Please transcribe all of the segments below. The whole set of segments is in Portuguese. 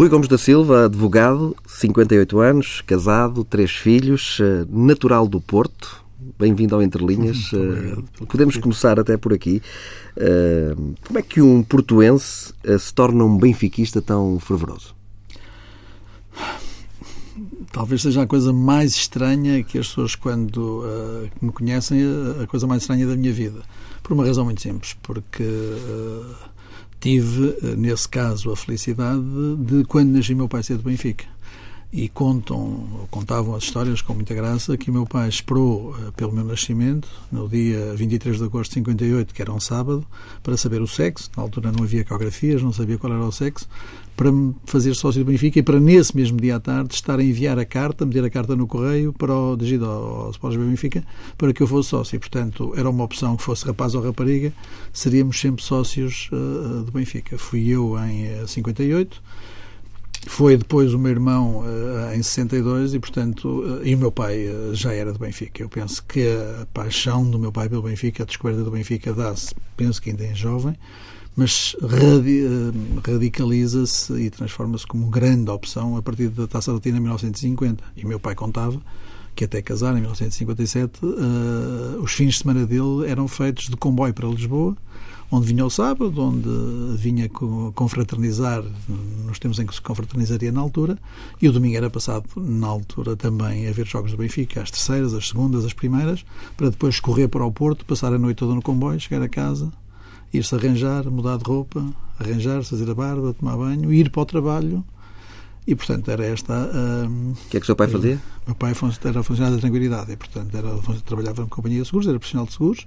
Rui Gomes da Silva, advogado, 58 anos, casado, três filhos, eh, natural do Porto. Bem-vindo ao Entre Linhas. Eh, podemos começar até por aqui. Eh, como é que um portuense se torna um benfiquista tão fervoroso? talvez seja a coisa mais estranha que as pessoas, quando uh, me conhecem, a coisa mais estranha da minha vida. Por uma razão muito simples, porque uh, tive, uh, nesse caso, a felicidade de, quando nasci, meu pai ser do Benfica. E contam, contavam as histórias com muita graça que meu pai esperou pelo meu nascimento, no dia 23 de agosto de 58, que era um sábado, para saber o sexo. Na altura não havia ecografias, não sabia qual era o sexo para me fazer sócio do Benfica e para nesse mesmo dia à tarde estar a enviar a carta, meter a carta no correio para o dirigido ao, Sporting Benfica para que eu fosse sócio. E, portanto, era uma opção que fosse rapaz ou rapariga, seríamos sempre sócios uh, do Benfica. Fui eu em 58, eh, foi depois o meu irmão uh, em 62 e, portanto, uh, e o meu pai uh, já era do Benfica. Eu penso que a paixão do meu pai pelo Benfica, a descoberta do Benfica dá-se, penso que ainda em jovem, mas radi radicaliza-se e transforma-se como grande opção a partir da Taça Latina em 1950. E meu pai contava que até casar em 1957, uh, os fins de semana dele eram feitos de comboio para Lisboa, onde vinha o sábado, onde vinha confraternizar nos tempos em que se confraternizaria na altura, e o domingo era passado na altura também a ver jogos do Benfica, as terceiras, as segundas, as primeiras, para depois correr para o Porto, passar a noite toda no comboio, chegar a casa, ir-se arranjar, mudar de roupa, arranjar-se, fazer a barba, tomar banho, ir para o trabalho. E, portanto, era esta. O que é que o seu pai fazia? Meu pai era funcionário da Tranquilidade e, portanto, era, trabalhava na companhia de seguros, era profissional de seguros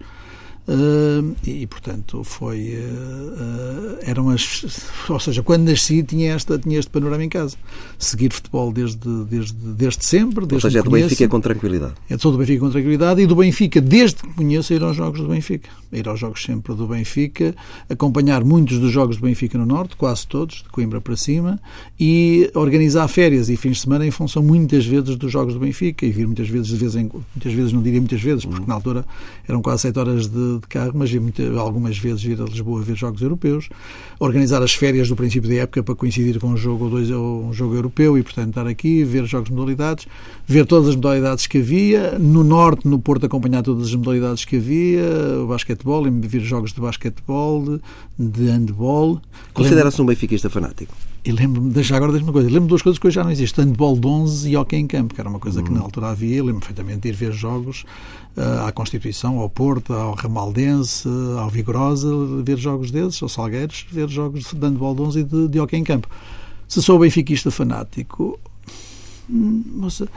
Uh, e, portanto, foi. Uh, eram as. Ou seja, quando nasci, tinha, esta, tinha este panorama em casa. Seguir futebol desde, desde, desde sempre. Desde ou seja, é do Benfica com tranquilidade. É sou do Benfica com tranquilidade e do Benfica, desde que conheço, ir aos jogos do Benfica. Ir aos jogos sempre do Benfica, acompanhar muitos dos jogos do Benfica no Norte, quase todos, de Coimbra para cima, e organizar férias e fins de semana em função muitas vezes dos jogos do Benfica e vir muitas vezes, de vez em, muitas vezes, não diria muitas vezes, porque uhum. na altura eram quase sete horas de de, carro, mas algumas vezes vir a Lisboa ver jogos europeus, organizar as férias do princípio da época para coincidir com um jogo ou dois um jogo europeu e, portanto, estar aqui, ver jogos de modalidades, ver todas as modalidades que havia, no Norte, no Porto, acompanhar todas as modalidades que havia, o basquetebol, ver jogos de basquetebol, de, de handball. Considera-se um benfiquista fanático? E lembro-me, deixa agora deixa uma coisa, lembro-me duas coisas que hoje já não existem, handball de 11 e hockey em campo, que era uma coisa uhum. que na hum. altura havia, lembro-me perfeitamente de ir ver jogos uh, à Constituição, ao Porto, ao Ramaldense, ao Vigorosa, ver jogos desses, ao Salgueiros, ver jogos de handball de 11 e de, de hockey em campo. Se sou benfiquista fanático, moça, hum,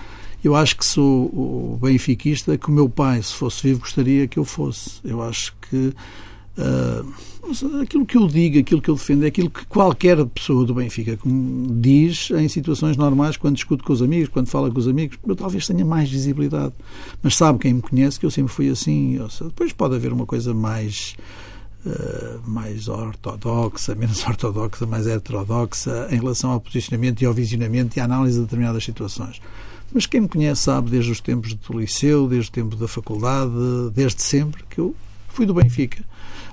eu acho que sou o benfiquista que o meu pai, se fosse vivo, gostaria que eu fosse. Eu acho que Uh, aquilo que eu digo, aquilo que eu defendo, é aquilo que qualquer pessoa do Benfica diz em situações normais, quando discute com os amigos, quando fala com os amigos. Eu talvez tenha mais visibilidade. Mas sabe quem me conhece que eu sempre fui assim. Seja, depois pode haver uma coisa mais. Uh, mais ortodoxa, menos ortodoxa, mais heterodoxa em relação ao posicionamento e ao visionamento e à análise de determinadas situações. Mas quem me conhece sabe desde os tempos do liceu, desde o tempo da faculdade, desde sempre, que eu fui do Benfica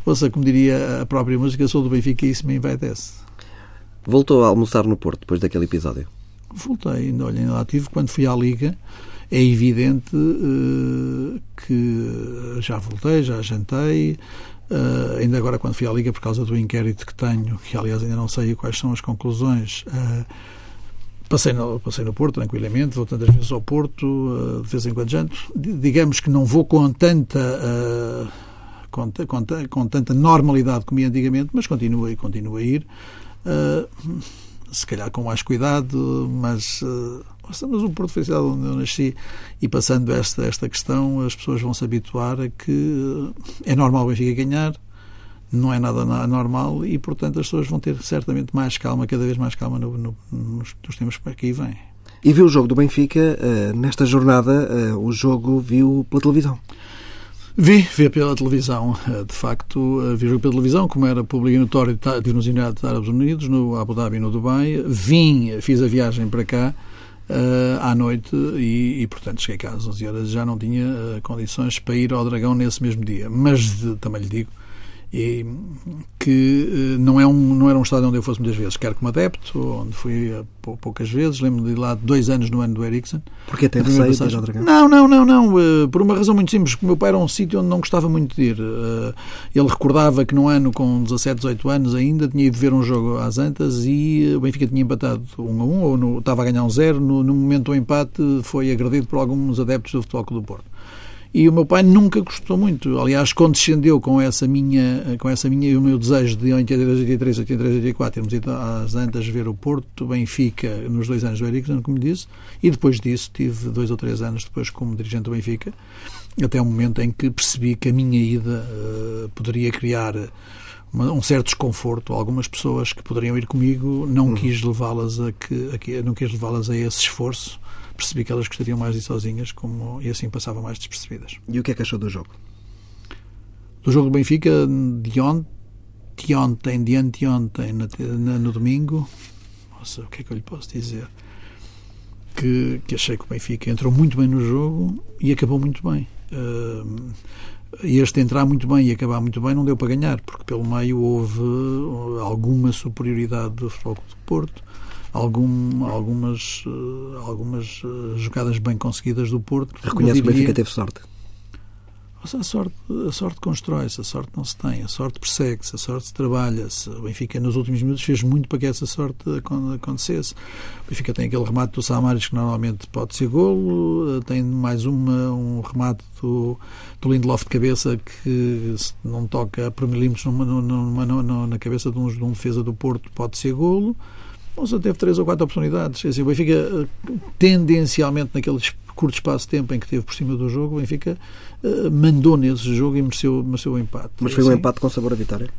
Ouça, como diria a própria música, sou do Benfica e isso me envaidece. Voltou a almoçar no Porto depois daquele episódio? Voltei, ainda, olha, ainda lá tive. Quando fui à Liga, é evidente uh, que já voltei, já jantei. Uh, ainda agora, quando fui à Liga, por causa do inquérito que tenho, que aliás ainda não sei quais são as conclusões, uh, passei, no, passei no Porto tranquilamente, vou tantas vezes ao Porto, de vez em quando janto. Digamos que não vou com tanta com, com, com tanta normalidade como ia antigamente, mas continua e continua a ir. Uh, se calhar com mais cuidado, mas, uh, mas o Porto foi onde eu nasci e passando esta, esta questão, as pessoas vão se habituar a que é normal o Benfica ganhar, não é nada normal e, portanto, as pessoas vão ter certamente mais calma, cada vez mais calma no, no, nos, nos tempos que aqui vêm. E viu o jogo do Benfica, uh, nesta jornada, o jogo viu pela televisão? Vi, vi pela televisão, eh, de facto, eh, vi pela televisão, como era público e notório, nos Emirados Árabes Unidos, no Abu Dhabi e no Dubai. Vim, fiz a viagem para cá à noite e, e, portanto, cheguei cá às 11 horas já não tinha condições para ir ao Dragão nesse mesmo dia. Mas de, também lhe digo, e que eh, não, é um, não era um estádio onde eu fosse muitas vezes, quer como adepto, onde fui poucas vezes, lembro-me de ir lá dois anos no ano do Ericsson. Porque até receio de Dragão? Não, não, não, não, eh, por uma razão muito simples, o meu pai era um sítio onde não gostava muito de ir. Eh, ele recordava que no ano com 17, 18 anos ainda tinha ido ver um jogo às Antas e o Benfica tinha empatado um a um, ou no, estava a ganhar um zero, no, no momento do empate foi agredido por alguns adeptos do Futebol Clube do Porto e o meu pai nunca gostou muito. Aliás, condescendeu com essa minha, com essa minha e o meu desejo de 82, 83, 83, 84 termos ido às Antas ver o Porto, Benfica, nos dois anos do Ericsson, como disse, e depois disso tive dois ou três anos depois como dirigente do Benfica, até o momento em que percebi que a minha ida uh, poderia criar um certo desconforto. Algumas pessoas que poderiam ir comigo não uhum. quis levá-las a que, a que não quis levá-las a esse esforço percebi que elas gostariam mais de ir sozinhas como, e assim passavam mais despercebidas. E o que é que achou do jogo? Do jogo do Benfica de ontem, de ontem, de anteontem, no domingo, nossa, o que é que eu lhe posso dizer? Que, que achei que o Benfica entrou muito bem no jogo e acabou muito bem. Uh, este entrar muito bem e acabar muito bem não deu para ganhar, porque pelo meio houve alguma superioridade do Futebol do Porto algum, algumas, eh, algumas eh, jogadas bem conseguidas do Porto. Reconhece que o Benfica teve sorte? A sorte, a sorte constrói-se, a sorte não se tem, a sorte persegue-se, a sorte se trabalha-se. O Benfica, nos últimos minutos, fez muito para que essa sorte acontecesse. O Benfica tem aquele remate do Samaris que normalmente pode ser golo, tem mais uma, um remate do, do Lindelof de cabeça que, se não toca por milímetros numa, numa, numa, na cabeça de um, de um defesa do Porto, pode ser golo. Monza teve três ou quatro oportunidades. Assim, o Benfica, eh, tendencialmente, naquele curto espaço de tempo em que teve por cima do jogo, o Benfica uh, mandou nesse jogo e mereceu, mereceu o empate. Mas foi assim, um empate com sabor a vitória?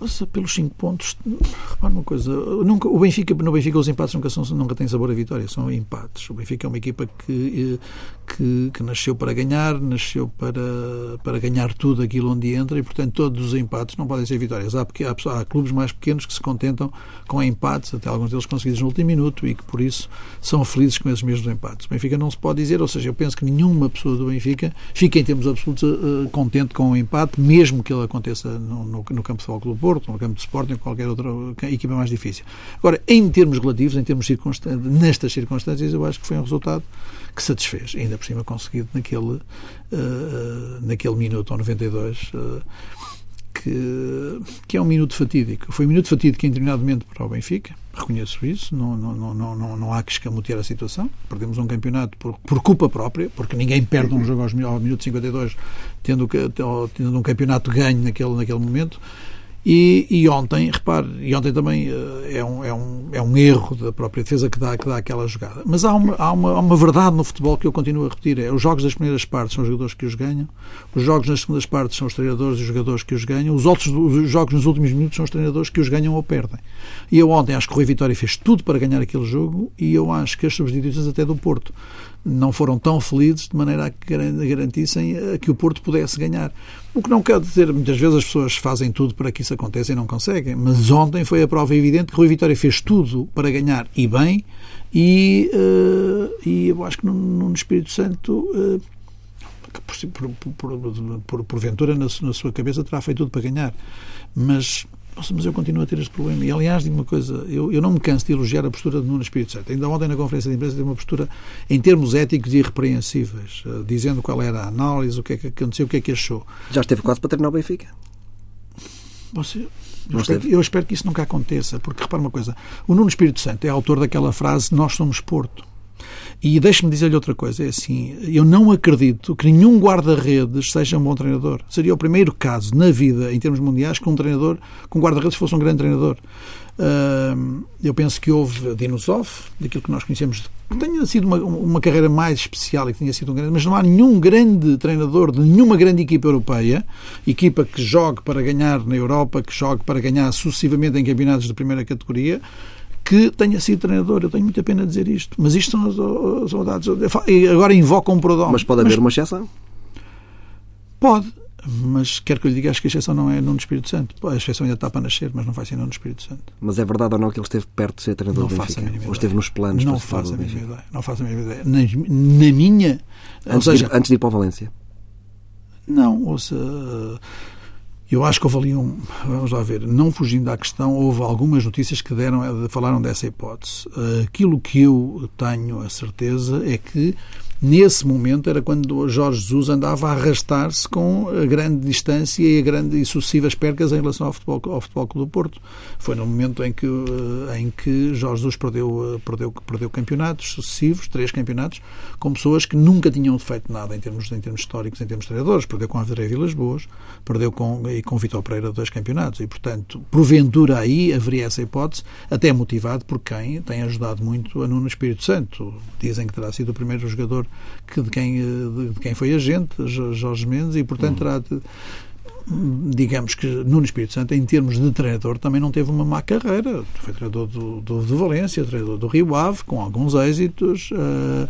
Ouça, pelos 5 pontos, repara uma coisa, nunca, o Benfica, no Benfica os empates nunca, são, nunca têm sabor a vitória, são empates. O Benfica é uma equipa que, eh, que, que, nasceu para ganhar, nasceu para, para ganhar tudo aquilo onde entra e, portanto, todos os empates não podem ser vitórias. Há, porque, há, há clubes mais pequenos que se contentam com empates, até alguns deles conseguidos no último minuto e que, por isso, são felizes com esses mesmos empates. O Benfica não se pode dizer, ou seja, eu penso que nenhuma pessoa do Benfica fica, em termos absolutos, uh, contente com o empate, mesmo que ele aconteça no, no, no campo de futebol clube Porto, no campo de Sporting qualquer outra equipa mais difícil. Agora, em termos relativos, em termos circunstâncias, nestas circunstâncias, eu acho que foi um resultado que satisfez, ainda por cima conseguido naquele, uh, naquele minuto, ou 92, uh, que, que é um minuto fatídico. Foi um minuto fatídico momento para o Benfica, reconheço isso, não, não, não, não, não há que escamotear a situação. Perdemos um campeonato por, por culpa própria, porque ninguém perde um jogo aos, ao minuto 52 tendo, tendo um campeonato ganho naquele, naquele momento. E, e, ontem, repare, e ontem também uh, é, um, é, um, é um erro da própria defesa que dá, que dá aquela jogada. Mas há uma, há, uma, há uma verdade no futebol que eu continuo a repetir: é os jogos das primeiras partes são os jogadores que os ganham, os jogos nas segundas partes são os treinadores e os jogadores que os ganham, os outros os jogos nos últimos minutos são os treinadores que os ganham ou perdem. E eu ontem acho que o Rui Vitória fez tudo para ganhar aquele jogo e eu acho que as substituições até do Porto não foram tão felizes de maneira a que garantissem eh, que o Porto pudesse ganhar. O que não quer dizer, muitas vezes as pessoas fazem tudo para que isso aconteça e não conseguem, mas ontem foi a prova evidente que Rui Vitória fez tudo para ganhar e bem, e, uh, e eu acho que no, no Espírito Santo. Uh, por, por, por, porventura na, na sua cabeça terá feito tudo para ganhar mas nossa, mas eu continuo a ter este problema. E, aliás, digo uma coisa, eu, eu não me canso de elogiar a postura de Nuno Espírito Santo. Ainda ontem, na conferência de imprensa, teve uma postura, em termos éticos, irrepreensíveis, uh, dizendo qual era a análise, o que é que aconteceu, o que é que achou. Já esteve quase para treinar o Benfica. Você, eu espero, eu, espero, que isso nunca aconteça, porque repara uma coisa: o Nuno Espírito Santo é autor daquela frase Nós somos Porto. E deixe-me dizer-lhe outra coisa: é assim, eu não acredito que nenhum guarda-redes seja um bom treinador. Seria o primeiro caso na vida, em termos mundiais, que um treinador, com um guarda-redes fosse um grande treinador. Uh, eu penso que houve Dinosov, daquilo que nós conhecemos, que tenha sido uma, uma carreira mais especial e que tenha sido um grande, mas não há nenhum grande treinador de nenhuma grande equipa europeia, equipa que jogue para ganhar na Europa, que jogue para ganhar sucessivamente em campeonatos de primeira categoria, que tenha sido treinador. Eu tenho muita pena de dizer isto, mas isto são as saudades. E agora invocam um prodome. Mas pode haver mas, uma exceção? Pode, mas quero que eu lhe diga, acho que a exceção não é Nuno Espírito Santo. A exceção ainda está para nascer, mas não vai ser Nuno Espírito Santo. Mas é verdade ou não que ele esteve perto de ser treinador não do Benfica? Faço a Ou esteve nos planos não faço a mínima ideia. Não faço a mínima ideia. Na, na minha... Antes, seja, de ir, antes de ir para o Valência? Não, ouça Eu acho que houve ali um. Vamos lá ver, não fugindo à questão, houve algumas notícias que deram, falaram dessa hipótese. Aquilo que eu tenho a certeza é que Nesse momento era quando Jorge Jesus andava a arrastar-se com a grande distância e a grande e sucessivas percas em relação ao futebol, ao futebol Clube do Porto. Foi no momento em que, eh, em que Jorge Jesus perdeu, eh, perdeu, perdeu campeonatos sucessivos, três campeonatos, com pessoas que nunca tinham feito nada em termos, em termos históricos, em termos de treinadores. Perdeu com André Vilas Boas, perdeu com, e com Vitor Pereira dois campeonatos. E, portanto, porventura aí haveria essa hipótese, até motivado por quem tem ajudado muito a Nuno Espírito Santo. Dizem que terá sido o primeiro jogador que de, quem, de, de quem foi agente, Jorge Mendes, e portanto terá de, digamos que Nuno Espírito Santo, em termos de treinador, também não teve uma má carreira. Foi treinador do, do, do Valência, treinador do Rio Ave, com alguns êxitos, uh,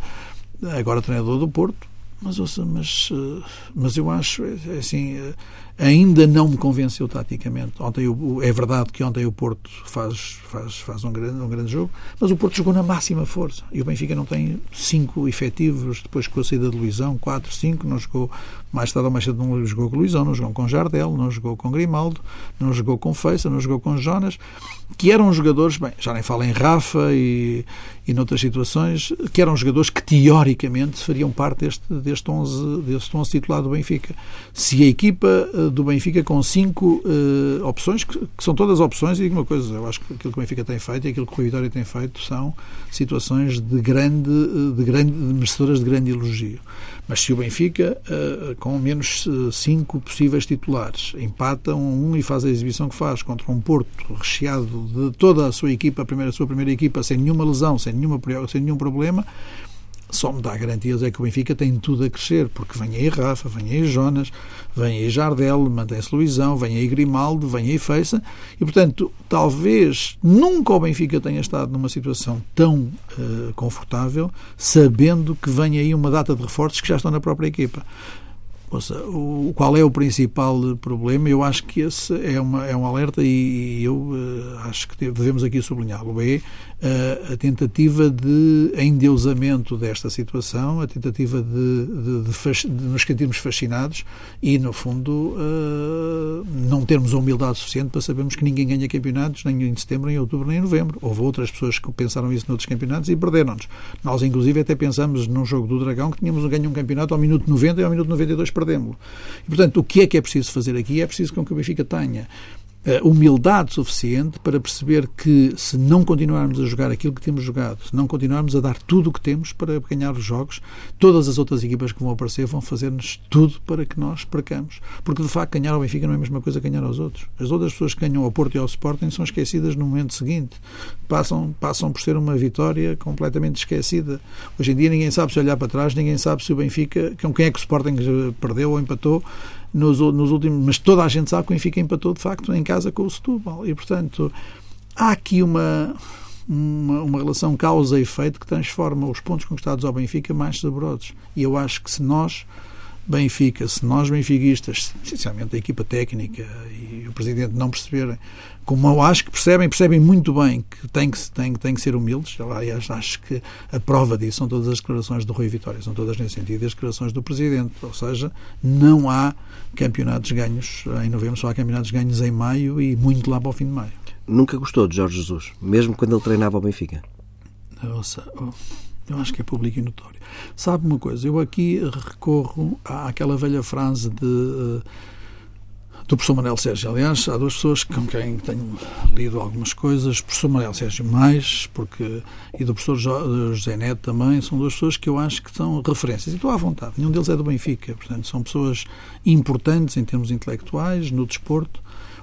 agora treinador do Porto. Mas, ouça, mas, uh, mas eu acho, é assim, uh, ainda não me convenceu taticamente. Ontem é verdade que ontem o Porto faz, faz, faz um, grande, um grande jogo, mas o Porto jogou na máxima força. E o Benfica não tem cinco efetivos depois com a saída de Luizão, quatro, cinco, não jogou mais tarde ou mais cedo não jogou com Luizão, não jogou com Jardel, não jogou com Grimaldo, não jogou com Feiça, não jogou com Jonas, que eram jogadores, bem, já nem falo em Rafa e, e noutras situações, que eram jogadores que teoricamente fariam parte deste, deste, 11, deste 11 titular do Benfica. Se a equipa eh, do Benfica com cinco uh, opções, que, que, são todas opções, e digo uma coisa, eu acho que aquilo que o Benfica tem feito e aquilo que o Vitória tem feito são situações de grande, eh, de grande, de merecedoras de grande elogio. Mas se o Benfica, uh, com menos cinco possíveis titulares, empata um, um e faz a exibição que faz contra um Porto recheado de toda a sua equipa, a, primeira, a sua primeira equipa, sem nenhuma lesão, sem, nenhuma, sem nenhum problema, só me dá garantias é que o Benfica tem tudo a crescer, porque vem aí Rafa, vem aí Jonas, vem aí Jardel, mantém-se Luizão, vem aí Grimaldo, vem aí Feiça, e portanto, talvez nunca o Benfica tenha estado numa situação tão uh, confortável, sabendo que vem aí uma data de reforços que já estão na própria equipa. Ouça, o, qual é o principal problema? Eu acho que esse é, uma, é um alerta e, eu uh, acho que devemos aqui sublinhá-lo. É a tentativa de endeusamento desta situação, a tentativa de, de, de, de nos sentirmos fascinados e, no fundo, uh, não termos a humildade suficiente para sabermos que ninguém ganha campeonatos nem em setembro, nem em outubro, nem em novembro. Houve outras pessoas que pensaram isso noutros campeonatos e perderam-nos. Nós, inclusive, até pensamos num jogo do Dragão que tínhamos ganho um campeonato ao minuto 90 e ao minuto 92 perdemos-lo. E, portanto, o que é que é preciso fazer aqui? É preciso que o Benfica tenha humildade suficiente para perceber que se não continuarmos a jogar aquilo que temos jogado, se não continuarmos a dar tudo o que temos para ganhar os jogos, todas as outras equipas que vão aparecer vão fazer-nos tudo para que nós percamos. Porque, de facto, ganhar ao Benfica não é a mesma coisa que ganhar aos outros. As outras pessoas que ganham ao Porto e ao Sporting são esquecidas no momento seguinte. Passam, passam por ser uma vitória completamente esquecida. Hoje em dia ninguém sabe se olhar para trás, ninguém sabe se o Benfica, quem é que o Sporting perdeu ou empatou, nos, nos últimos, mas toda a gente sabe que o Benfica empatou de facto em casa com o Setúbal. E portanto há aqui uma, uma, uma relação causa e efeito que transforma os pontos conquistados ao Benfica mais saborosos. E eu acho que se nós Benfica, se nós benfiquistas, essencialmente a equipa técnica e o presidente não perceberem, como eu acho que percebem, percebem muito bem que tem que, tem, tem que ser humildes. Aliás, acho que a prova disso são todas as declarações do Rui Vitória, são todas nesse sentido, as declarações do presidente. Ou seja, não há campeonatos ganhos em novembro, só há campeonatos ganhos em maio e muito lá para o fim de maio. Nunca gostou de Jorge Jesus, mesmo quando ele treinava o Benfica? Ouça, eu acho que é público e notório. Sabe uma coisa? Eu aqui recorro àquela velha frase de, uh, do professor Manuel Sérgio. Aliás, há duas pessoas com quem tenho lido algumas coisas. O professor Manuel Sérgio mais, porque, e do professor José Neto também, são duas pessoas que eu acho que são referências. E estou à vontade. Nenhum deles é do Benfica. Portanto, são pessoas importantes em termos intelectuais, no desporto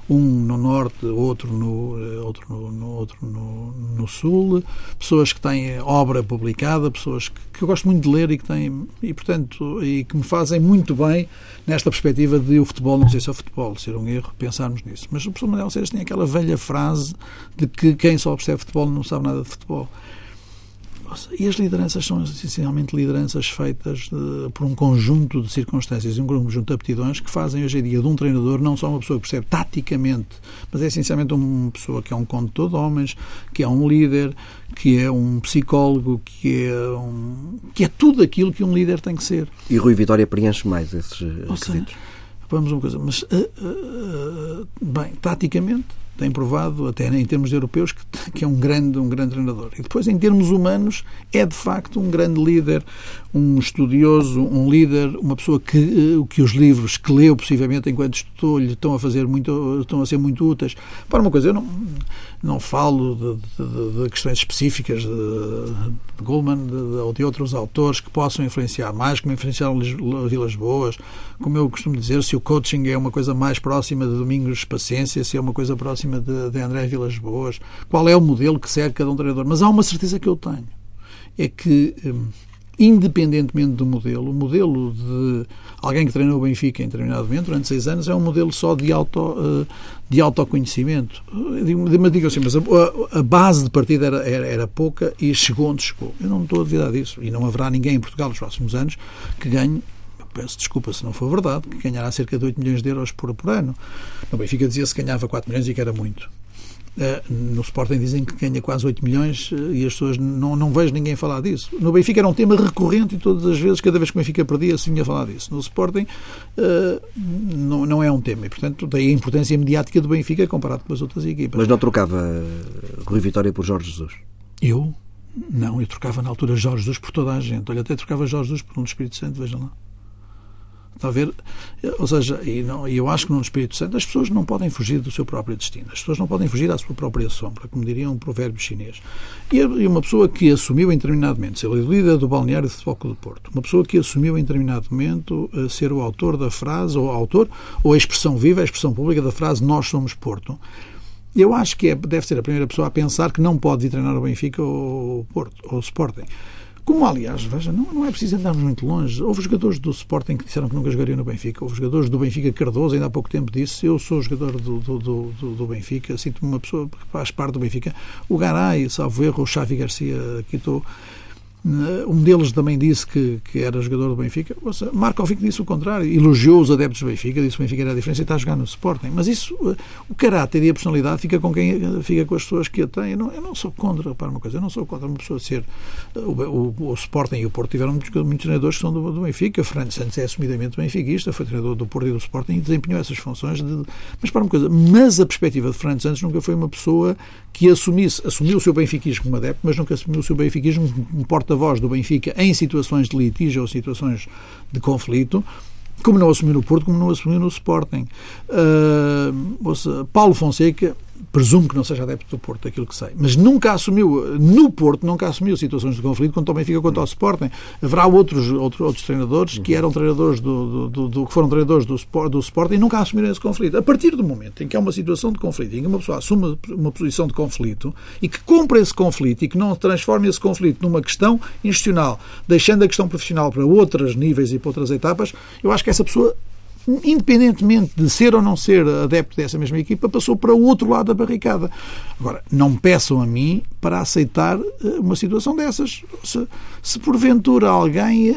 um no norte, outro no, outro no, no outro no, no, sul, pessoas que têm obra publicada, pessoas que, que, eu gosto muito de ler e que têm, e portanto, e que me fazem muito bem nesta perspectiva de o futebol não ser só futebol, ser um erro pensarmos nisso. Mas o professor Manuel Seixas tem aquela velha frase de que quem só percebe futebol não sabe nada de futebol. E as lideranças são essencialmente lideranças feitas de, por um conjunto de circunstâncias e um conjunto de aptidões que fazem hoje em dia de um treinador não só uma pessoa que percebe taticamente, mas é essencialmente uma pessoa que é um condutor de homens, que é um líder, que é um psicólogo, que é, um, que é tudo aquilo que um líder tem que ser. E Rui Vitória preenche mais esses requisitos? Vamos uma coisa, mas, uh, uh, bem, taticamente, tem provado, até em termos europeus, que, que, é um grande, um grande treinador. E depois, em termos humanos, é de facto um grande líder, um estudioso, um líder, uma pessoa que, que os livros que leu possivelmente enquanto estudou lhe estão a fazer muito, estão a ser muito úteis. Para uma coisa, eu não, não falo de, de, de questões específicas de, de Goldman ou de outros autores que possam influenciar mais, como influenciaram Vilas Boas, como eu costumo dizer, se o coaching é uma coisa mais próxima de Domingos Paciência, se é uma coisa próxima de, de André Vilas Boas, qual é o modelo que serve cada um treinador. Mas há uma certeza que eu tenho, é que, hum, independentemente do modelo, o modelo de alguém que treinou o Benfica em determinado momento, durante seis anos, é um modelo só de, auto, eh, de autoconhecimento. Mas digo assim, mas a, a, base de partida era, era, era, pouca e chegou onde chegou. Eu não estou a duvidar disso. E não haverá ninguém em Portugal nos próximos anos que ganhe peço desculpa se não for verdade, que ganhará cerca de 8 milhões de euros por, por ano. No Benfica dizia-se que ganhava 4 milhões e que era muito. Uh, no Sporting dizem que ganha quase 8 milhões uh, e as pessoas não, não vejo ninguém falar disso. No Benfica era um tema recorrente e todas as vezes, cada vez que o Benfica perdia, se vinha falar disso. No Sporting uh, não, não é um tema e, portanto, daí a importância mediática do Benfica comparado com as outras equipas. Mas não trocava Rui Vitória por Jorge Jesus? Eu? Não, eu trocava na altura Jorge Jesus por toda a gente. Olha, até trocava Jorge Jesus por um Espírito Santo, vejam lá. Está a ver? Ou seja, e não, eu acho que no Espírito Santo as pessoas não podem fugir do seu próprio destino. As pessoas não podem fugir à sua própria sombra, como diria um provérbio chinês. E uma pessoa que assumiu em determinado momento ser líder do balneário de futebol do Porto, uma pessoa que assumiu em determinado momento eh, ser o autor da frase, ou autor, ou a expressão viva, a expressão pública da frase Nós somos Porto, eu acho que é, deve ser a primeira pessoa a pensar que não pode ir treinar o Benfica ou o Porto, ou o Sporting. Como, aliás, veja, não, não é preciso andarmos muito longe. Houve jogadores do Sporting que disseram que nunca jogariam no Benfica. Houve jogadores do Benfica Cardoso, ainda há pouco tempo disse, eu sou jogador do, do, do, do Benfica, sinto-me uma pessoa que faz parte do Benfica. O Garay, salvo erro, o Xavi Garcia, eh, um deles também disse que, que era jogador do Benfica. Ouça, Markovic disse o contrário. Elogiou os adeptos do Benfica, disse que o Benfica era a diferença e está a jogar no Sporting. Mas isso, eh, o caráter e a personalidade fica com quem fica com as pessoas que a têm. Eu não, eu não sou contra, para uma coisa, eu não sou contra uma pessoa ser. Eh, o, o, o Sporting e o Porto tiveram muitos, muitos treinadores que são do, do Benfica. Fernando Santos é assumidamente benfiquista, foi treinador do Porto e do Sporting e desempenhou essas funções. De, mas para uma coisa, mas a perspectiva de Fernando Santos nunca foi uma pessoa que assumisse, assumiu o seu benfiquismo como adepto, mas nunca assumiu o seu benfiquismo como porta-voz do Benfica em situações de litígio ou situações de conflito, como não assumiu no Porto, como não assumiu no Sporting. Uh, Paulo Fonseca presumo que não seja adepto do Porto, aquilo que sei, mas nunca assumiu, no Porto, nunca assumiu situações de conflito quanto ao Benfica quanto ao Sporting. Haverá outros, outros, outros treinadores que eram treinadores do, do, do, que foram treinadores do, do Sporting e nunca assumiram esse conflito. A partir do momento em que há uma situação de conflito, em que uma pessoa assume uma posição de conflito e que cumpre esse conflito e que não transforme esse conflito numa questão institucional, deixando a questão profissional para outros níveis e para outras etapas, eu acho que essa pessoa independentemente de ser ou não ser adepto dessa mesma equipa, passou para o outro lado da barricada. Agora, não peçam a mim para aceitar eh, uma situação dessas. Se, se porventura alguém,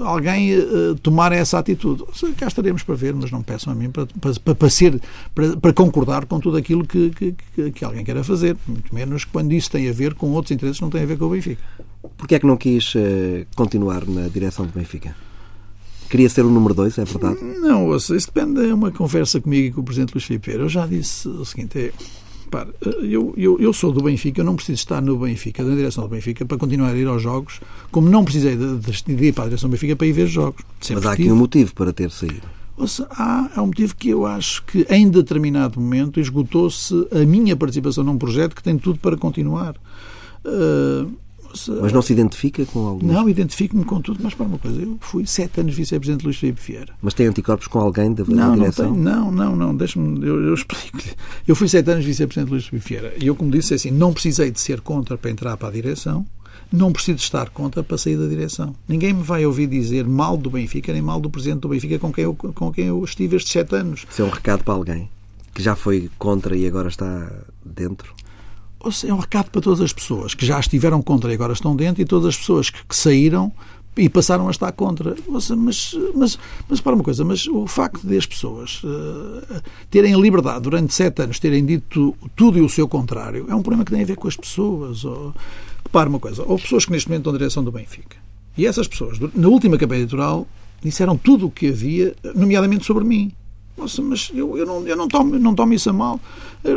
alguém uh, tomar essa atitude, cá estaremos para ver, mas não peçam a mim para, para, para, ser, para, para concordar com tudo aquilo que, que, que, alguém queira fazer, muito menos quando isso tem a ver com outros interesses que não têm a ver com o Benfica. Porquê é que não quis continuar na direção do Benfica? Queria ser o número dois, é verdade? Não, isso depende, é uma conversa comigo e com o Presidente Luís Filipe. Eu já disse o seguinte, é, eu, eu, eu sou do Benfica, eu não preciso estar no Benfica, na direção do Benfica, para continuar a ir aos jogos, como não precisei de, de ir para a direção do Benfica para ir ver jogos. Sempre Mas há aqui tive. um motivo para ter saído. Seja, há, há um motivo que eu acho que em determinado momento esgotou-se a minha participação num projeto que tem tudo para continuar. Uh, mas não se identifica com alguns? Não, identifico-me com tudo, mas para uma coisa, eu fui sete anos vice-presidente de Luís Filipe Vieira. Mas tem anticorpos com alguém da, não, direção? Não, tenho, não, não, não, deixa-me, eu, eu explico-lhe. Eu fui sete anos vice-presidente de Luís Filipe Vieira e eu, como disse, é assim, não precisei de ser contra para entrar para a direção, não preciso estar contra para sair da direção. Ninguém me vai ouvir dizer mal do Benfica nem mal do presidente do Benfica com quem eu, com quem eu estive estes sete anos. Isso é um recado para alguém que já foi contra e agora está dentro? É um recado para todas as pessoas que já estiveram contra e agora estão dentro e todas as pessoas que, que saíram e passaram a estar contra. Mas, mas, mas para uma coisa, mas o facto de as pessoas uh, terem a liberdade durante sete anos, terem dito tudo e o seu contrário, é um problema que tem a ver com as pessoas. Ou, repare uma coisa, ou pessoas que neste momento estão na direção do Benfica. E essas pessoas, na última campanha eleitoral, disseram tudo o que havia, nomeadamente sobre mim. Nossa, mas eu, eu, não, eu não, tomo, não tomo isso a mal.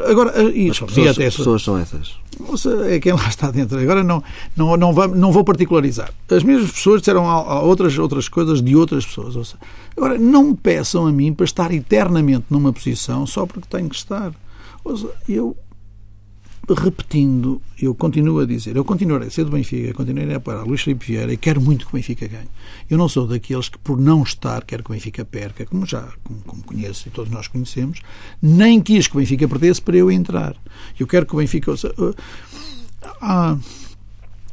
Agora, isso, pessoas, até pessoas são essas? Nossa, é quem lá está dentro. Agora não, não, não, vou, não vou particularizar. As mesmas pessoas disseram a, a outras, outras coisas de outras pessoas. Agora, não me peçam a mim para estar eternamente numa posição só porque tenho que estar. Seja, eu repetindo, eu continuo a dizer, eu continuarei a ser do Benfica, continuarei a parar Luís Filipe Vieira e quero muito que o Benfica ganhe. Eu não sou daqueles que, por não estar, quer que o Benfica perca, como já como, como conheço e todos nós conhecemos, nem quis que o Benfica perdesse para eu entrar. Eu quero que o Benfica. Uh, há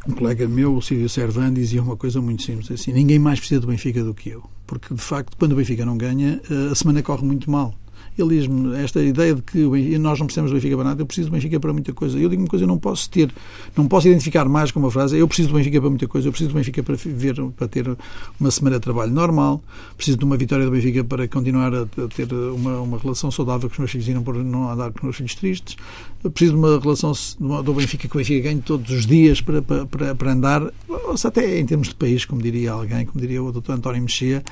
um colega meu, o Silvio Servan, dizia uma coisa muito simples assim: ninguém mais precisa do Benfica do que eu. Porque, de facto, quando o Benfica não ganha, uh, a semana corre muito mal. Diz-me esta ideia de que nós não precisamos do Benfica para nada, eu preciso do Benfica para muita coisa. Eu digo uma coisa, eu não posso ter, não posso identificar mais com uma frase, eu preciso do Benfica para muita coisa, eu preciso do Benfica para, ver, para ter uma semana de trabalho normal, preciso de uma vitória do Benfica para continuar a, ter uma, uma relação saudável com os meus filhos e não, não andar com os meus filhos tristes, eu preciso de uma relação do Benfica que o Benfica ganhe todos os dias para, para, para andar, ou até em termos de país, como diria alguém, como diria o Dr. António Mexia,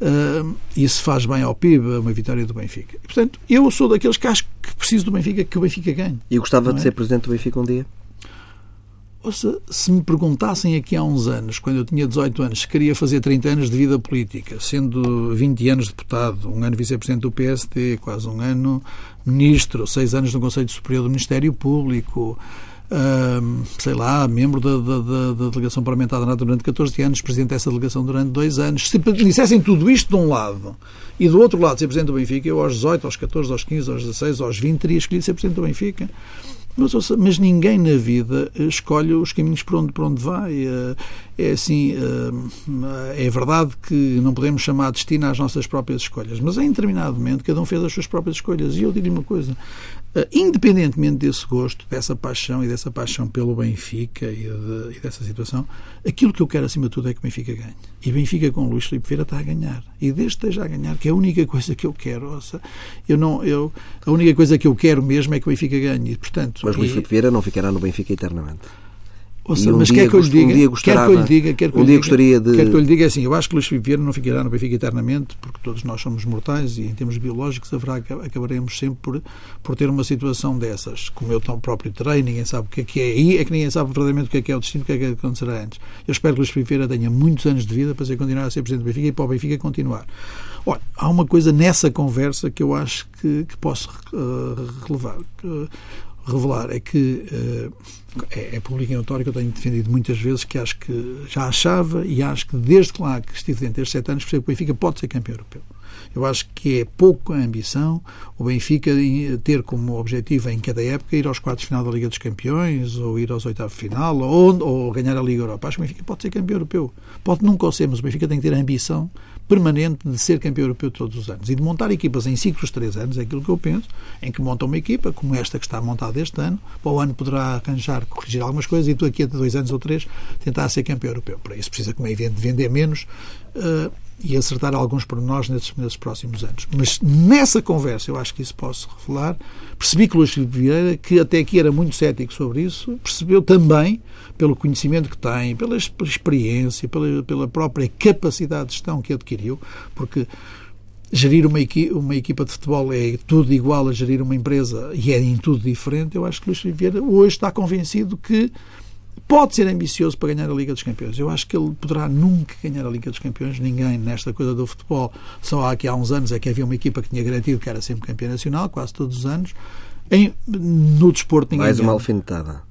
Uh, isso faz bem ao PIB, uma vitória do Benfica. E, portanto, eu sou daqueles que acho que preciso do Benfica, que o Benfica ganhe. E gostava de é? ser presidente do Benfica um dia? Ouça, se me perguntassem aqui há uns anos, quando eu tinha 18 anos, se queria fazer 30 anos de vida política, sendo 20 anos deputado, um ano vice-presidente do PSD, quase um ano ministro, seis anos no Conselho Superior do Ministério Público, Sei lá, membro da, da, da, delegação parlamentar durante 14 anos, presidente dessa delegação durante dois anos. Se dissessem tudo isto de um lado e do outro lado ser presidente do Benfica, eu aos 18, aos 14, aos 15, aos 16, aos 20 teria escolhido ser presidente do Benfica. Mas, mas, ninguém na vida escolhe os caminhos para onde, para onde vai. Eh, é assim, eh, é verdade que não podemos chamar destino às nossas próprias escolhas, mas em determinado momento cada um fez as suas próprias escolhas. E eu diria uma coisa: independentemente desse gosto, dessa paixão e dessa paixão pelo Benfica e, de, e dessa situação, aquilo que eu quero acima de tudo é que o Benfica ganhe. E Benfica com o Luís Filipe Vieira está a ganhar. E desde que esteja a ganhar, que é a única coisa que eu quero. Ouça, eu não, eu, a única coisa que eu quero mesmo é que o Benfica ganhe. E, portanto, Mas Luís Filipe Vieira não ficará no Benfica eternamente. Ouça, um mas quer que eu lhe diga, um dia quer que eu lhe diga, quer que um dia diga, gostaria de... Quer que eu lhe diga assim, eu acho que Luís Vieira não ficará no Benfica eternamente, porque todos nós somos mortais e em termos biológicos haverá, acabaremos sempre por, por ter uma situação dessas. Como eu tão próprio terei, ninguém sabe o que é que é aí, é que ninguém sabe verdadeiramente o que é que é o destino, o que é que acontecerá antes. Eu espero que Luís Vieira tenha muitos anos de vida para ser, continuar a ser Presidente do Benfica e para o Benfica continuar. Olha, há uma coisa nessa conversa que eu acho que, que posso uh, relevar. Uh, revelar é que uh, é, é público e notório que eu tenho defendido muitas vezes que acho que já achava e acho que desde lá que estive dentro destes sete anos percebo que o Benfica pode ser campeão europeu. Eu acho que é pouco a ambição o Benfica ter como objetivo em cada época ir aos quartos de final da Liga dos Campeões ou ir aos oitavos de final ou, ou ganhar a Liga Europa. Acho que o Benfica pode ser campeão europeu. Pode nunca o ser, mas o Benfica tem que ter a ambição permanente de ser campeão europeu todos os anos e de montar equipas em ciclos de três anos, é aquilo que eu penso, em que monta uma equipa, como esta que está montada este ano, para o ano poderá arranjar, corrigir algumas coisas e tu aqui a dois anos ou três tentar ser campeão europeu. Para isso precisa, como é evidente, vender menos uh, e acertar alguns pormenores nesses, nesses próximos anos. Mas nessa conversa, eu acho que isso posso revelar, percebi que Luís Filipe Vieira, que até aqui era muito cético sobre isso, percebeu também, pelo conhecimento que tem, pela experiência, pela, pela própria capacidade de gestão que adquiriu, porque gerir uma, equi uma equipa de futebol é tudo igual a gerir uma empresa e é em tudo diferente, eu acho que Luís Filipe Vieira hoje está convencido que pode ser ambicioso para ganhar a Liga dos Campeões. Eu acho que ele poderá nunca ganhar a Liga dos Campeões. Ninguém nesta coisa do futebol. Só há aqui há uns anos é que havia uma equipa que tinha garantido que era sempre campeã nacional, quase todos os anos. Em, no desporto ninguém. Mais uma alfinetada.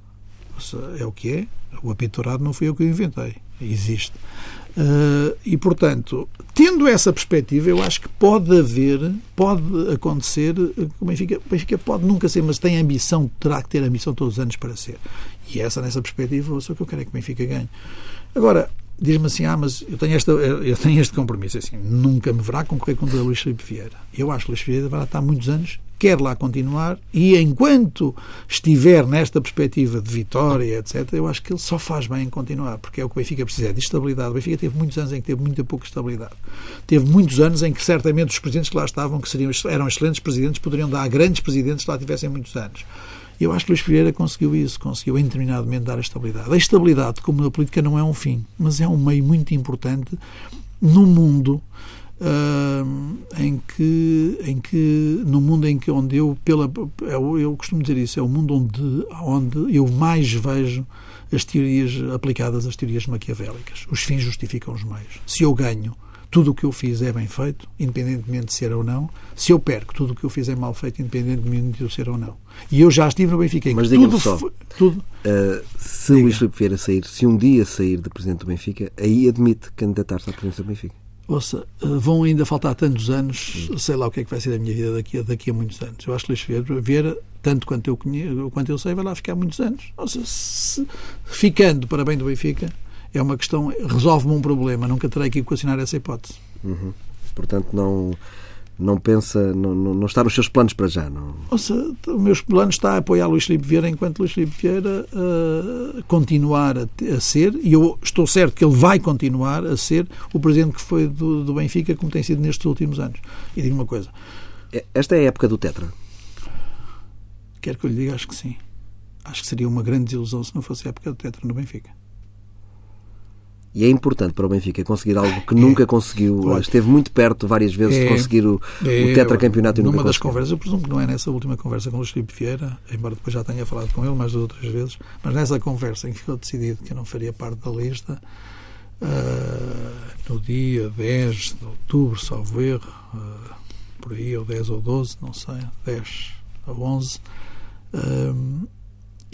É o que é. O apitorado não fui eu que o inventei. Existe. Uh, e, portanto, tendo essa perspectiva, eu acho que pode haver, pode acontecer, o Benfica, o Benfica pode nunca ser, mas tem ambição, terá que ter ambição todos os anos para ser. E essa, nessa perspectiva, só que eu quero é que o Benfica ganhe. Agora, diz-me assim, ah, mas eu tenho, esta, eu tenho este compromisso, assim, nunca me verá concorrer contra o Luís Filipe Vieira. Eu acho que o Luís Vieira vai estar muitos anos quer lá continuar e enquanto estiver nesta perspectiva de vitória, etc., eu acho que ele só faz bem em continuar, porque é o que o Benfica precisa, é de estabilidade. O Benfica teve muitos anos em que teve muita pouca estabilidade. Teve muitos anos em que certamente os presidentes que lá estavam, que seriam, eram excelentes presidentes, poderiam dar grandes presidentes que lá tivessem muitos anos. Eu acho que Luís Vieira conseguiu isso, conseguiu momento dar a estabilidade. A estabilidade, como na política, não é um fim, mas é um meio muito importante no mundo uh, em que em que no mundo em que onde eu pela eu, eu costumo dizer isso é o mundo onde onde eu mais vejo as teorias aplicadas às teorias maquiavélicas. Os fins justificam os meios. Se eu ganho, tudo o que eu fiz é bem feito, independentemente de ser ou não. Se eu perco, tudo o que eu fiz é mal feito, independentemente de eu ser ou não. E eu já estive no Benfica. Mas diga-me só, tudo... Uh, se Diga. Luís Filipe Vieira sair, se um dia sair de Presidente do Benfica, aí admite candidatar-se à presidência do Benfica? Ouça, eh, vão ainda faltar tantos anos, sei lá o que é que vai ser da minha vida daqui a, daqui a muitos anos. Eu acho que Luís Vieira, tanto quanto eu, conheço, quanto eu sei, vai lá ficar muitos anos. Ouça, se, ficando para bem do Benfica, é uma questão, resolve-me um problema, nunca terei que equacionar essa hipótese. Uhum. Portanto, não não pensa, não, não, está nos seus planos para já, não? Ou seja, o meu plano está a apoiar Luís Filipe Vieira enquanto Luís Filipe Vieira uh, continuar a, a, ser, e eu estou certo que ele vai continuar a ser o presidente que foi do, do Benfica, como tem sido nestes últimos anos. E digo uma coisa. É, esta é a época do Tetra? Quero que eu lhe diga, acho que sim. Acho que seria uma grande desilusão se não fosse a época do Tetra no Benfica. E é importante para o Benfica conseguir algo que é. nunca conseguiu. Esteve muito perto várias vezes é. de conseguir o, é. o tetracampeonato e nunca Numa das conversas, eu presumo que não é nessa última conversa com o Luís Filipe Vieira, embora depois já tenha falado com ele mais duas outras vezes, mas nessa conversa em que ficou decidido que eu não faria parte da lista, uh, no dia 10 de outubro, salvo erro, uh, por aí, ou 10 ou 12, não sei, 10 ou 11, uh,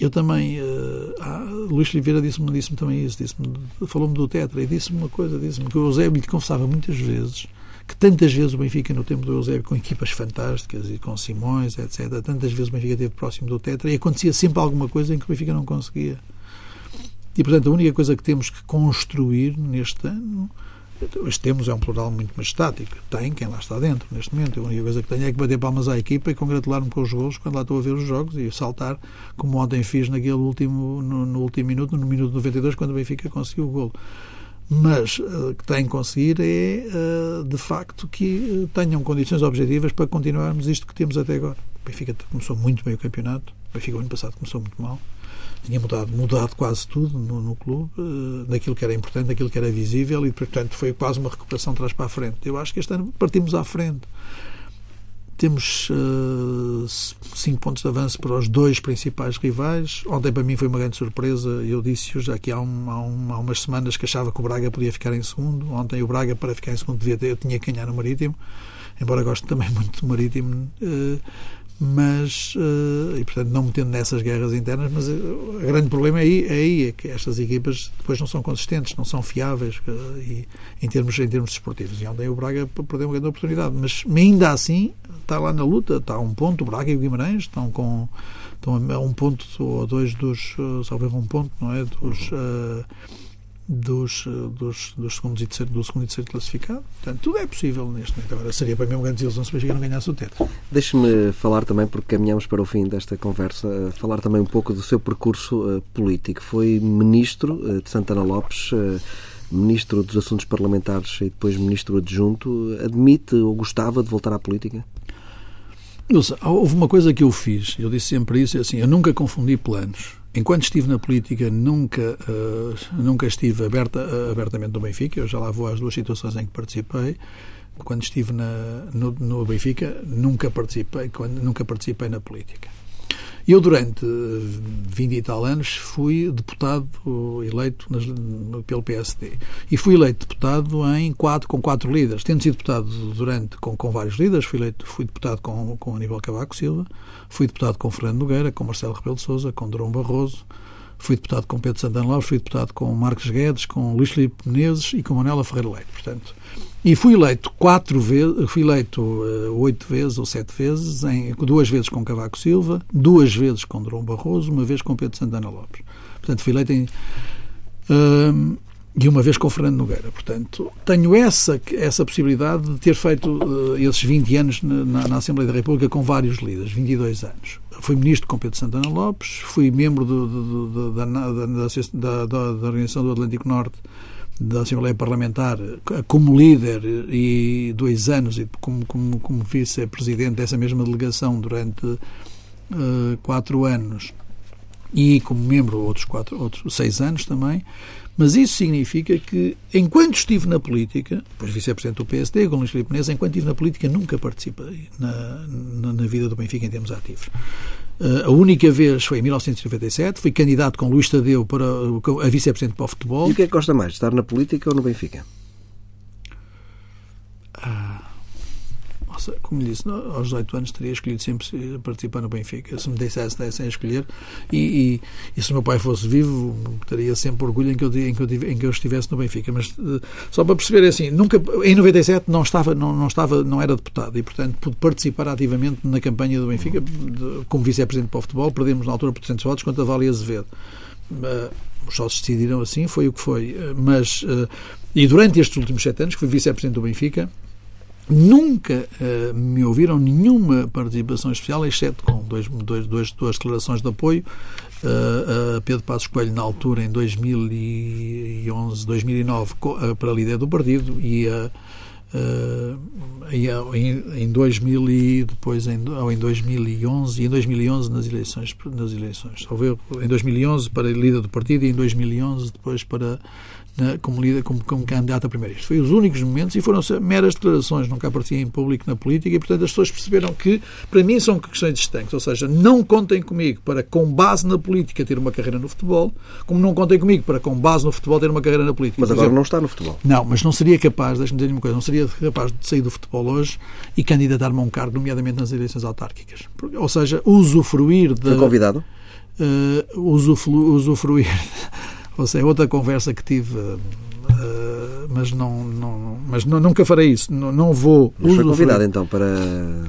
eu também, uh, ah, Luís Oliveira disse-me disse também isso, disse falou-me do Tetra e disse-me uma coisa, disse-me que o Eusébio lhe confessava muitas vezes que tantas vezes o Benfica, no tempo do Eusébio, com equipas fantásticas e com Simões, etc., tantas vezes o Benfica esteve próximo do Tetra e acontecia sempre alguma coisa em que o Benfica não conseguia. E, portanto, a única coisa que temos que construir neste ano Hoje temos é um plural muito mais estático. Tem quem lá está dentro, neste momento. A única coisa que tenho é que bater palmas à equipa e congratular-me com os gols quando lá estou a ver os jogos e saltar, como ontem fiz naquele último, no, no último minuto, no minuto 92, quando o Benfica conseguiu o gol. Mas uh, o que tem que conseguir é, uh, de facto, que uh, tenham condições objetivas para continuarmos isto que temos até agora. O Benfica começou muito bem o campeonato. O Benfica, o ano passado, começou muito mal tinha mudado, mudado quase tudo no, no clube, uh, daquilo que era importante, daquilo que era visível, e portanto foi quase uma recuperação atrás para a frente. Eu acho que este ano partimos à frente. Temos uh, cinco pontos de avanço para os dois principais rivais. Ontem, para mim, foi uma grande surpresa. Eu disse já que há, um, há, um, há, umas semanas que achava que o Braga podia ficar em segundo. Ontem, o Braga, para ficar em segundo, devia ter, tinha que ganhar no Marítimo, embora goste também muito do Marítimo. Uh, mas uh, e portanto não metendo nessas guerras internas mas uh, o grande problema é aí, é aí é que estas equipas depois não são consistentes não são fiáveis uh, e, em termos em termos desportivos. E ontem o Braga perdeu uma grande oportunidade. Mas ainda assim está lá na luta está a um ponto o Braga e o Guimarães estão com estão a um ponto ou dois dos uh, salvo um ponto não é? Dos dos, dos, dos segundos e terceiro, do segundo e terceiro classificado. Portanto, tudo é possível neste momento. Agora, seria para mim uma grande desilusão se o Benfica não ganhasse o teto. Deixe-me falar também, porque caminhamos para o fim desta conversa, eh, falar também um pouco do seu percurso uh, político. Foi ministro uh, de Santana Lopes, uh, ministro dos Assuntos Parlamentares e depois ministro adjunto. Admite ou gostava de voltar à política? Houve uma coisa que eu fiz, eu disse sempre isso, é assim, eu nunca confundi planos Enquanto estive na política, nunca, uh, nunca estive aberta, uh, abertamente no Benfica. Eu já lá vou às duas situações em que participei. Quando estive na, no, no Benfica, nunca participei, quando, nunca participei na política. Eu, durante 20 e tal anos, fui deputado eleito nas, pelo PSD. E fui eleito deputado em quatro, com quatro líderes. Tendo sido deputado durante, com, com vários líderes, fui, eleito, fui deputado com, com Aníbal Cavaco Silva, fui deputado com Fernando Nogueira, com Marcelo Rebelo de Sousa, com Drão Barroso, fui deputado com Pedro Santana Lopes, fui deputado com Marcos Guedes, com Luís Filipe Menezes e com Manela Ferreira Leite. Portanto, e fui eleito quatro vezes, fui eleito uh, oito vezes ou sete vezes, em, duas vezes com Cavaco Silva, duas vezes com Dom Barroso, uma vez com Pedro Santana Lopes. Portanto, fui eleito em. Uh, e uma vez com Fernando Nogueira. Portanto, tenho essa, essa possibilidade de ter feito uh, esses 20 anos na, na, Assembleia da República com vários líderes, 22 anos. Fui ministro com Pedro Santana Lopes, fui membro do, do, do, da, da, da, da Organização do Atlântico Norte da Assembleia Parlamentar como líder e dois anos e como, como, como vice-presidente dessa mesma delegação durante uh, quatro anos e como membro outros quatro outros seis anos também Mas isso significa que, enquanto estive na política, depois vice-presidente do PSD, com Luís Filipe Menezes, enquanto estive na política, nunca participei na, na, na vida do Benfica em termos ativos. Uh, a única vez foi em 1997, fui candidato com Luís Tadeu para a vice-presidente para o futebol. E o que é que gosta mais, estar na política ou no Benfica? Ah, como lhe disse, aos 18 anos teria escolhido sempre participar no Benfica. Se me dissesse, dessem a escolher, e, e, e, se o meu pai fosse vivo, teria sempre orgulho em que eu, em que eu, em que eu estivesse no Benfica. Mas uh, só para perceber, é assim, nunca, em 97 não estava, não, não, estava, não era deputado e, portanto, pude participar ativamente na campanha do Benfica de, como vice-presidente para o futebol. Perdemos na altura por 300 votos contra a Vale Azevedo. Uh, os sócios decidiram assim, foi o que foi. Mas, e durante estes últimos sete anos, que fui vice-presidente do Benfica, Nunca uh, me ouviram nenhuma participação especial, exceto com dois, dois, dois, duas declarações de apoio uh, a Pedro Passos Coelho, na altura, em 2011, 2009, para líder do partido, e a. Uh, em, em 2000 e depois em, ou em 2011 e em 2011 nas eleições nas eleições em 2011 para líder do partido e em 2011 depois para na, como, líder, como, como candidato a primeiro-ministro. Foi os únicos momentos e foram meras declarações, nunca aparecia em público na política e, portanto, as pessoas perceberam que, para mim, são questões distantes. Ou seja, não contem comigo para, com base na política, ter uma carreira no futebol, como não contem comigo para, com base no futebol, ter uma carreira na política. Mas agora exemplo, não está no futebol. Não, mas não seria capaz, deixe-me dizer uma coisa, não seria capaz de sair do futebol hoje e candidatar-me a um cargo, nomeadamente nas eleições autárquicas. Ou seja, usufruir de. Foi convidado? Uh, usufru, usufruir ou seja, outra conversa que tive, mas, não, não, mas não, nunca farei isso. Não, não vou. Mas foi convidado então para.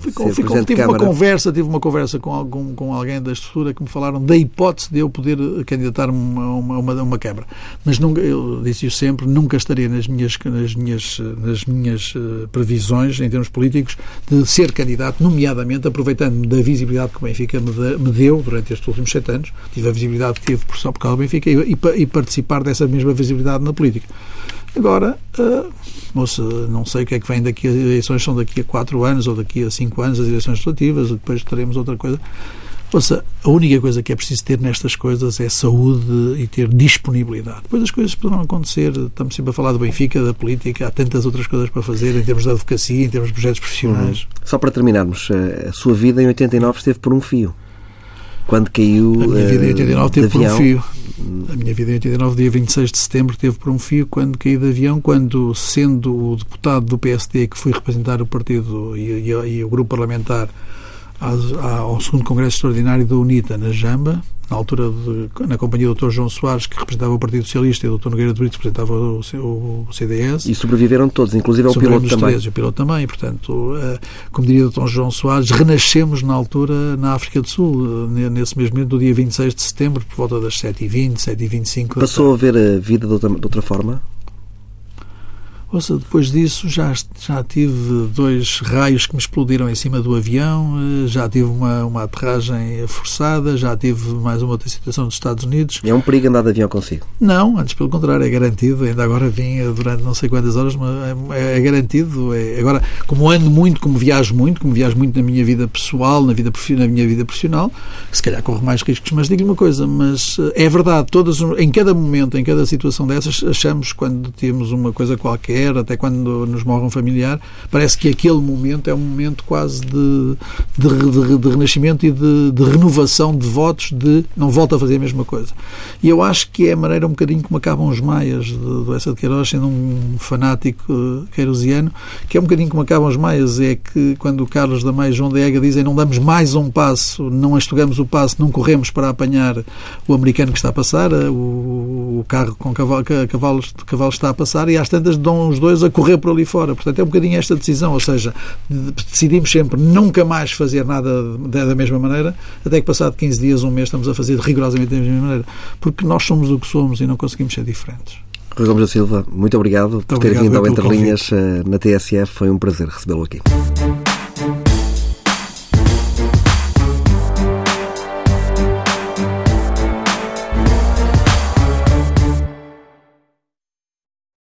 Ficou, ser ficou, tive uma conversa, tive uma conversa com, algum, com alguém da estrutura que me falaram da hipótese de eu poder candidatar-me a uma, uma, uma Câmara. Mas nunca, eu disse-o sempre, nunca estaria nas minhas, nas minhas, nas minhas eh, previsões, em termos políticos, de ser candidato, nomeadamente aproveitando da visibilidade que o Benfica me deu durante estes últimos sete anos. Tive a visibilidade que tive por, só por causa do Benfica e, e, e participar dessa mesma visibilidade na política. Agora, uh, moça, não sei o que é que vem daqui, as eleições são daqui a quatro anos ou daqui a cinco anos, as eleições legislativas, depois teremos outra coisa. Ouça, a única coisa que é preciso ter nestas coisas é saúde e ter disponibilidade. Depois as coisas poderão acontecer. Estamos sempre a falar do Benfica, da política, há tantas outras coisas para fazer em termos de advocacia, em termos de projetos profissionais. Uhum. Só para terminarmos, eh, a sua vida em 89 esteve por um fio. Quando caiu. A minha vida em 89 teve por um fio. A minha vida em 89, dia 26 de setembro, teve por um fio quando caí de avião, quando, sendo o deputado do PSD que fui representar o partido e, e, e o grupo parlamentar ao segundo Congresso Extraordinário da UNITA, na Jamba, na altura, de, na companhia do Dr. João Soares, que representava o Partido Socialista, e o Dr. Nogueira de Brito, que representava o, o, CDS. E sobreviveram todos, inclusive ao piloto também. Três, o piloto também, portanto, eh, como diria o Dr. João Soares, renascemos na altura na África do Sul, eh, nesse mesmo momento, do dia 26 de setembro, por volta das 7h20, 7h25. Passou a ver a vida de outra, de outra forma? Ouça, depois disso já, já tive dois raios que me explodiram em cima do avião, eh, já tive uma, uma aterragem forçada, já tive mais uma outra situação dos Estados Unidos. É um perigo andar de avião consigo? Não, antes pelo contrário, é garantido. Ainda agora vim durante não sei quantas horas, mas é, é garantido. É, agora, como ando muito, como viajo muito, como viajo muito na minha vida pessoal, na, vida, na minha vida profissional, se calhar corro mais riscos, mas digo-lhe uma coisa, mas eh, é verdade, todas, em cada momento, em cada situação dessas, achamos quando temos uma coisa qualquer até quando nos morre um familiar, parece que aquele momento é um momento quase de, de, de, de renascimento e de, de, renovação de votos de não volta a fazer a mesma coisa. E eu acho que é a maneira um bocadinho como acabam os maias do Essa de Queiroz, sendo um fanático eh, queirosiano, que é um bocadinho como acabam os maias, é que quando o Carlos da Maia e João da Ega dizem não damos mais um passo, não astugamos o passo, não corremos para apanhar o americano que está a passar, eh, o, o carro com cavalo, cavalos, cavalo está a passar, e às tantas dão os dois a correr por ali fora. Portanto, é um bocadinho esta decisão, ou seja, decidimos sempre nunca mais fazer nada da mesma maneira, até que passado 15 dias, um mês, estamos a fazer rigorosamente da mesma maneira. Porque nós somos o que somos e não conseguimos ser diferentes. Rui Gomes da Silva, muito obrigado muito por ter obrigado vindo ao Entre Linhas eh, na TSF. Foi um prazer recebê-lo aqui.